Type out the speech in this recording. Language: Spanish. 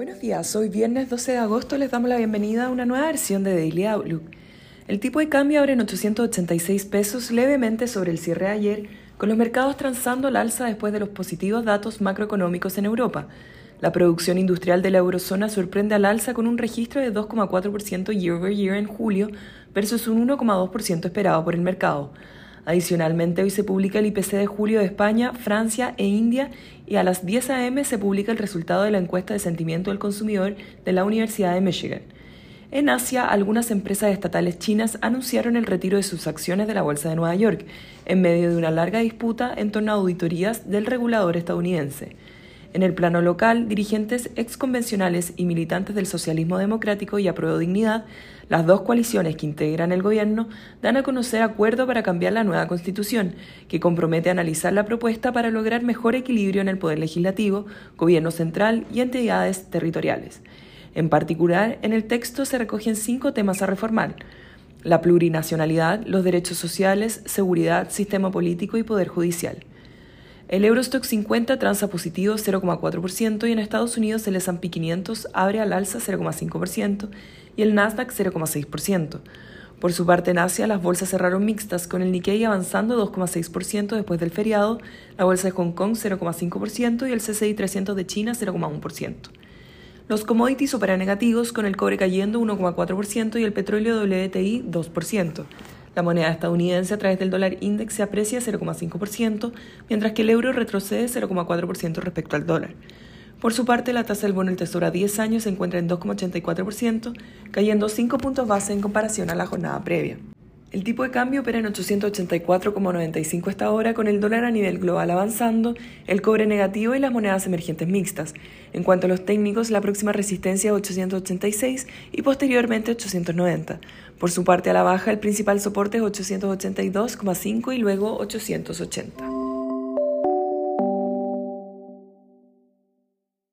Buenos días, hoy viernes 12 de agosto les damos la bienvenida a una nueva versión de Daily Outlook. El tipo de cambio abre en 886 pesos levemente sobre el cierre de ayer, con los mercados transando al alza después de los positivos datos macroeconómicos en Europa. La producción industrial de la eurozona sorprende al alza con un registro de 2,4% year over year en julio versus un 1,2% esperado por el mercado. Adicionalmente, hoy se publica el IPC de julio de España, Francia e India y a las 10 a.m. se publica el resultado de la encuesta de sentimiento del consumidor de la Universidad de Michigan. En Asia, algunas empresas estatales chinas anunciaron el retiro de sus acciones de la Bolsa de Nueva York, en medio de una larga disputa en torno a auditorías del regulador estadounidense. En el plano local, dirigentes exconvencionales y militantes del socialismo democrático y apruebo dignidad, las dos coaliciones que integran el gobierno, dan a conocer acuerdo para cambiar la nueva constitución, que compromete analizar la propuesta para lograr mejor equilibrio en el poder legislativo, gobierno central y entidades territoriales. En particular, en el texto se recogen cinco temas a reformar la plurinacionalidad, los derechos sociales, seguridad, sistema político y poder judicial. El Eurostock 50 transa positivo 0,4% y en Estados Unidos el S&P 500 abre al alza 0,5% y el Nasdaq 0,6%. Por su parte, en Asia, las bolsas cerraron mixtas, con el Nikkei avanzando 2,6% después del feriado, la bolsa de Hong Kong 0,5% y el CCI 300 de China 0,1%. Los commodities operan negativos, con el cobre cayendo 1,4% y el petróleo WTI 2%. La moneda estadounidense a través del dólar index se aprecia 0,5%, mientras que el euro retrocede 0,4% respecto al dólar. Por su parte, la tasa del bono del Tesoro a 10 años se encuentra en 2,84%, cayendo 5 puntos base en comparación a la jornada previa. El tipo de cambio opera en 884,95 hasta ahora, con el dólar a nivel global avanzando, el cobre negativo y las monedas emergentes mixtas. En cuanto a los técnicos, la próxima resistencia es 886 y posteriormente 890. Por su parte a la baja, el principal soporte es 882,5 y luego 880.